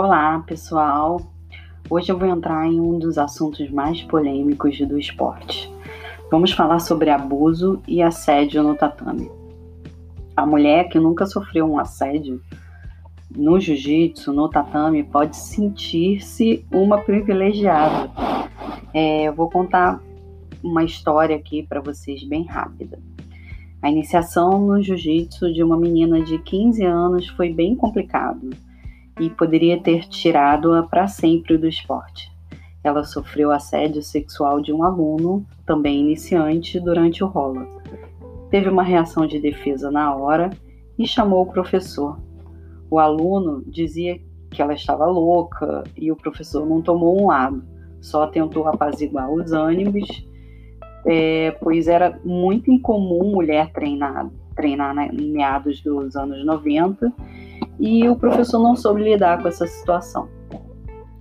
Olá, pessoal. Hoje eu vou entrar em um dos assuntos mais polêmicos do esporte. Vamos falar sobre abuso e assédio no tatame. A mulher que nunca sofreu um assédio no jiu-jitsu, no tatame, pode sentir-se uma privilegiada. É, eu vou contar uma história aqui para vocês bem rápida. A iniciação no jiu-jitsu de uma menina de 15 anos foi bem complicado e poderia ter tirado-a para sempre do esporte. Ela sofreu assédio sexual de um aluno, também iniciante, durante o rola. Teve uma reação de defesa na hora e chamou o professor. O aluno dizia que ela estava louca e o professor não tomou um lado, só tentou apaziguar os ânimos é, pois era muito incomum mulher treinar, treinar né, em meados dos anos 90 e o professor não soube lidar com essa situação.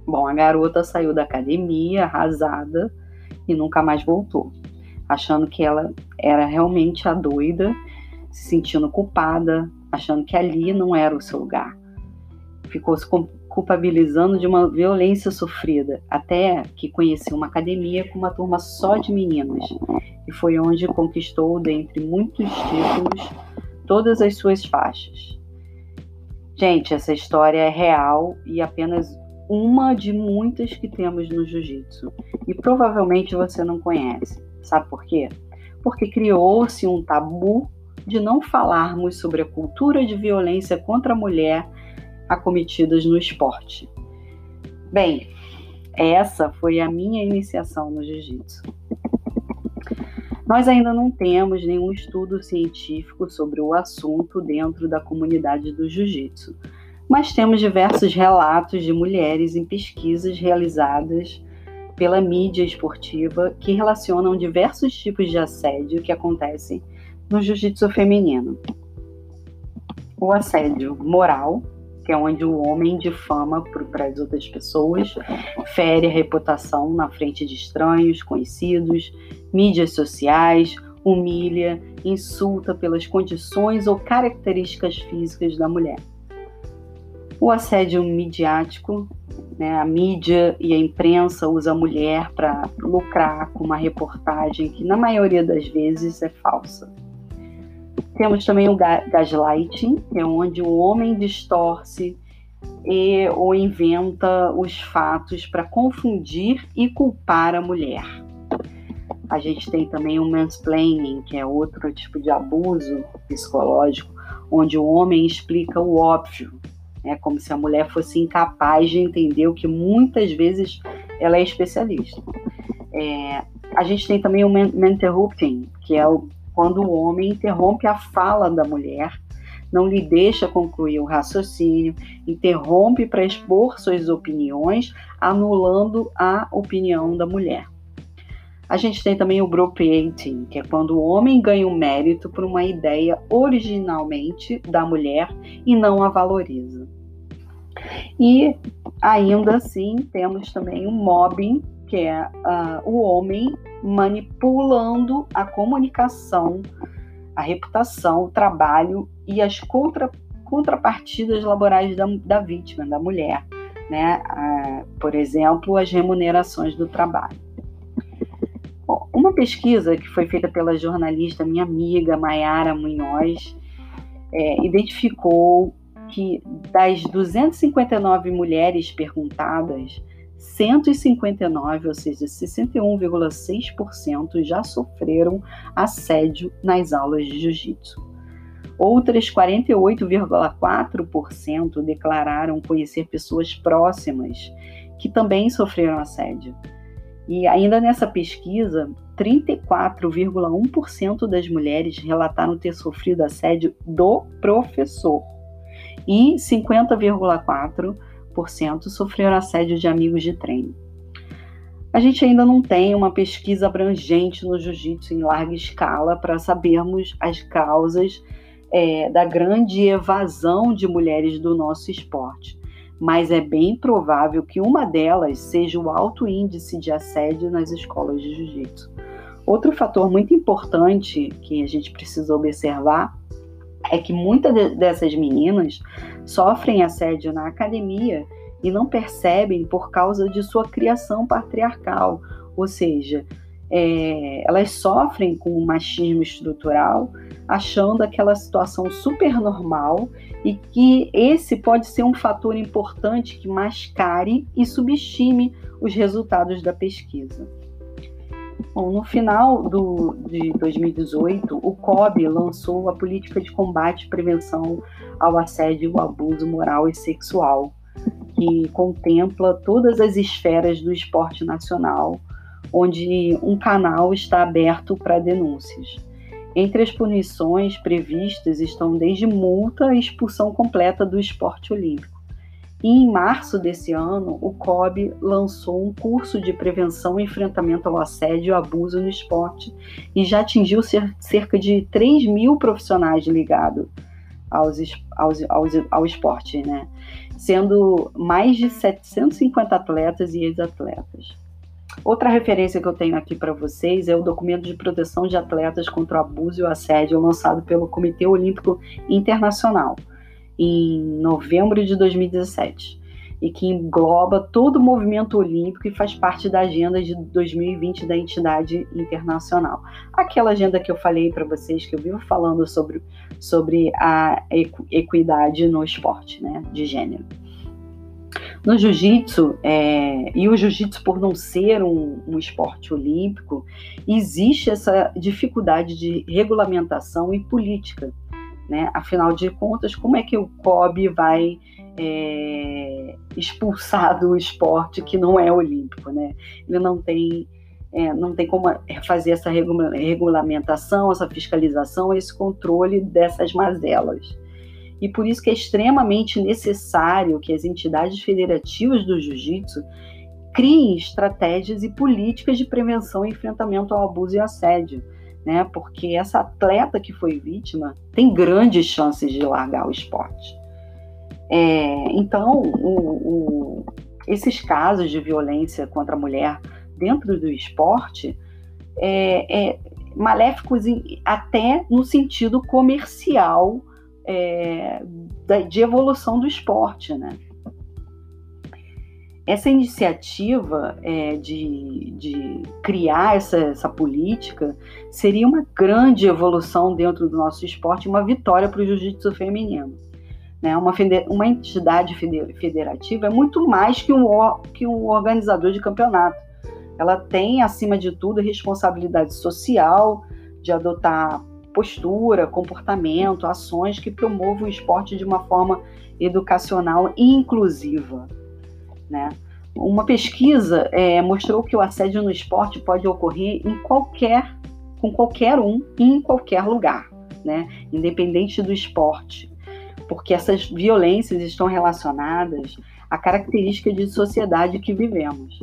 Bom, a garota saiu da academia arrasada e nunca mais voltou, achando que ela era realmente a doida, se sentindo culpada, achando que ali não era o seu lugar. Ficou se culpabilizando de uma violência sofrida, até que conheci uma academia com uma turma só de meninas, e foi onde conquistou, dentre muitos títulos, todas as suas faixas. Gente, essa história é real e apenas uma de muitas que temos no jiu-jitsu. E provavelmente você não conhece. Sabe por quê? Porque criou-se um tabu de não falarmos sobre a cultura de violência contra a mulher acometidas no esporte. Bem, essa foi a minha iniciação no jiu-jitsu. Nós ainda não temos nenhum estudo científico sobre o assunto dentro da comunidade do jiu-jitsu, mas temos diversos relatos de mulheres em pesquisas realizadas pela mídia esportiva que relacionam diversos tipos de assédio que acontecem no jiu-jitsu feminino. O assédio moral, que é onde o homem difama para as outras pessoas, fere a reputação na frente de estranhos, conhecidos, mídias sociais, humilha, insulta pelas condições ou características físicas da mulher. O assédio midiático, né, a mídia e a imprensa usa a mulher para lucrar com uma reportagem que, na maioria das vezes, é falsa. Temos também o gaslighting, que é onde o homem distorce e, ou inventa os fatos para confundir e culpar a mulher. A gente tem também o mansplaining, que é outro tipo de abuso psicológico, onde o homem explica o óbvio, é como se a mulher fosse incapaz de entender o que muitas vezes ela é especialista. É, a gente tem também o interrupting, que é o quando o homem interrompe a fala da mulher, não lhe deixa concluir o raciocínio, interrompe para expor suas opiniões, anulando a opinião da mulher. A gente tem também o appropriating, que é quando o homem ganha o um mérito por uma ideia originalmente da mulher e não a valoriza. E ainda assim temos também o mobbing, que é uh, o homem manipulando a comunicação, a reputação, o trabalho e as contra, contrapartidas laborais da, da vítima, da mulher, né? Uh, por exemplo, as remunerações do trabalho. Bom, uma pesquisa que foi feita pela jornalista minha amiga Mayara Munhoz é, identificou que das 259 mulheres perguntadas, 159, ou seja, 61,6% já sofreram assédio nas aulas de jiu-jitsu. Outras 48,4% declararam conhecer pessoas próximas que também sofreram assédio. E ainda nessa pesquisa, 34,1% das mulheres relataram ter sofrido assédio do professor e 50,4% sofreram assédio de amigos de treino. A gente ainda não tem uma pesquisa abrangente no jiu-jitsu em larga escala para sabermos as causas é, da grande evasão de mulheres do nosso esporte, mas é bem provável que uma delas seja o alto índice de assédio nas escolas de jiu-jitsu. Outro fator muito importante que a gente precisa observar é que muitas dessas meninas sofrem assédio na academia e não percebem por causa de sua criação patriarcal, ou seja, é, elas sofrem com o machismo estrutural, achando aquela situação super normal e que esse pode ser um fator importante que mascare e subestime os resultados da pesquisa. Bom, no final do, de 2018, o COB lançou a Política de Combate e Prevenção ao Assédio e ao Abuso Moral e Sexual, que contempla todas as esferas do esporte nacional, onde um canal está aberto para denúncias. Entre as punições previstas estão desde multa e expulsão completa do esporte olímpico. E em março desse ano, o COB lançou um curso de prevenção e enfrentamento ao assédio e abuso no esporte e já atingiu cerca de 3 mil profissionais ligados aos, aos, aos, ao esporte, né? sendo mais de 750 atletas e ex-atletas. Outra referência que eu tenho aqui para vocês é o documento de proteção de atletas contra o abuso e o assédio lançado pelo Comitê Olímpico Internacional em novembro de 2017 e que engloba todo o movimento olímpico e faz parte da agenda de 2020 da entidade internacional. Aquela agenda que eu falei para vocês, que eu vivo falando sobre, sobre a equidade no esporte, né, de gênero. No jiu-jitsu, é, e o jiu-jitsu por não ser um, um, esporte olímpico, existe essa dificuldade de regulamentação e política. Né? Afinal de contas, como é que o COB vai é, expulsar do esporte que não é olímpico? Né? Ele não tem, é, não tem como fazer essa regulamentação, essa fiscalização, esse controle dessas mazelas e por isso que é extremamente necessário que as entidades federativas do jiu-jitsu criem estratégias e políticas de prevenção e enfrentamento ao abuso e assédio, né? Porque essa atleta que foi vítima tem grandes chances de largar o esporte. É, então, o, o, esses casos de violência contra a mulher dentro do esporte é, é maléficos até no sentido comercial é, de evolução do esporte, né? Essa iniciativa é, de, de, criar essa, essa, política seria uma grande evolução dentro do nosso esporte, uma vitória para o jiu-jitsu feminino. Né? Uma, uma entidade federativa é muito mais que um, que um organizador de campeonato. Ela tem, acima de tudo, responsabilidade social de adotar postura, comportamento, ações que promovam o esporte de uma forma educacional e inclusiva. Né? Uma pesquisa é, mostrou que o assédio no esporte pode ocorrer em qualquer, com qualquer um em qualquer lugar, né? independente do esporte, porque essas violências estão relacionadas à característica de sociedade que vivemos.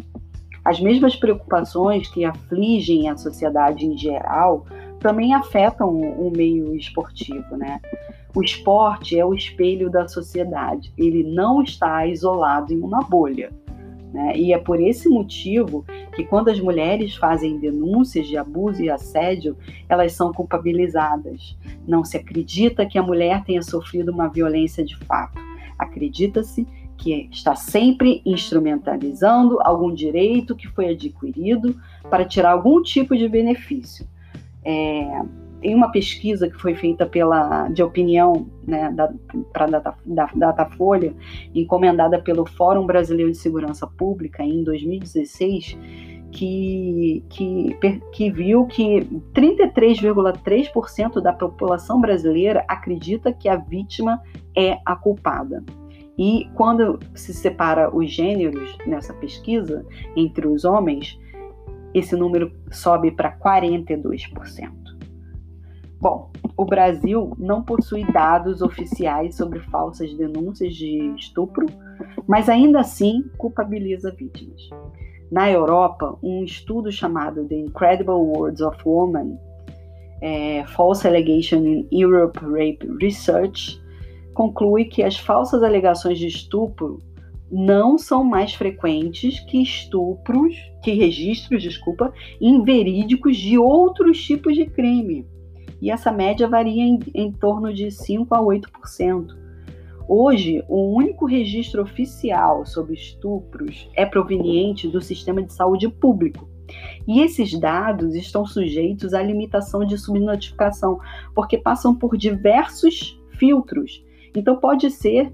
As mesmas preocupações que afligem a sociedade em geral também afetam o meio esportivo, né? O esporte é o espelho da sociedade, ele não está isolado em uma bolha. Né? E é por esse motivo que, quando as mulheres fazem denúncias de abuso e assédio, elas são culpabilizadas. Não se acredita que a mulher tenha sofrido uma violência de fato. Acredita-se que está sempre instrumentalizando algum direito que foi adquirido para tirar algum tipo de benefício. É, tem uma pesquisa que foi feita pela de opinião né, para a Data, da, Datafolha, encomendada pelo Fórum Brasileiro de Segurança Pública em 2016, que, que, que viu que 33,3% da população brasileira acredita que a vítima é a culpada. E quando se separa os gêneros nessa pesquisa entre os homens, esse número sobe para 42%. Bom, o Brasil não possui dados oficiais sobre falsas denúncias de estupro, mas ainda assim culpabiliza vítimas. Na Europa, um estudo chamado The Incredible Words of Women, é, False Allegation in Europe Rape Research, conclui que as falsas alegações de estupro não são mais frequentes que estupros, que registros, desculpa, inverídicos de outros tipos de crime. E essa média varia em, em torno de 5 a 8%. Hoje, o único registro oficial sobre estupros é proveniente do sistema de saúde público. E esses dados estão sujeitos à limitação de subnotificação, porque passam por diversos filtros. Então, pode ser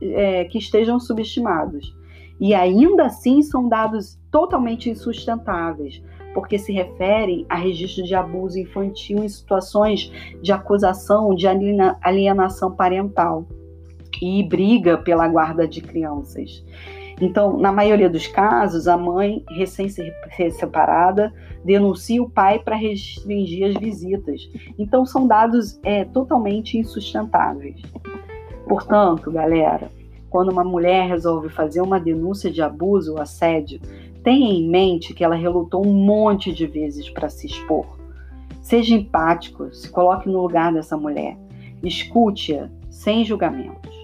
é, que estejam subestimados. E ainda assim são dados totalmente insustentáveis, porque se referem a registro de abuso infantil em situações de acusação de alienação parental e briga pela guarda de crianças. Então, na maioria dos casos, a mãe, recém-separada, denuncia o pai para restringir as visitas. Então, são dados é, totalmente insustentáveis. Portanto, galera, quando uma mulher resolve fazer uma denúncia de abuso ou assédio, tenha em mente que ela relutou um monte de vezes para se expor. Seja empático, se coloque no lugar dessa mulher. Escute-a sem julgamentos.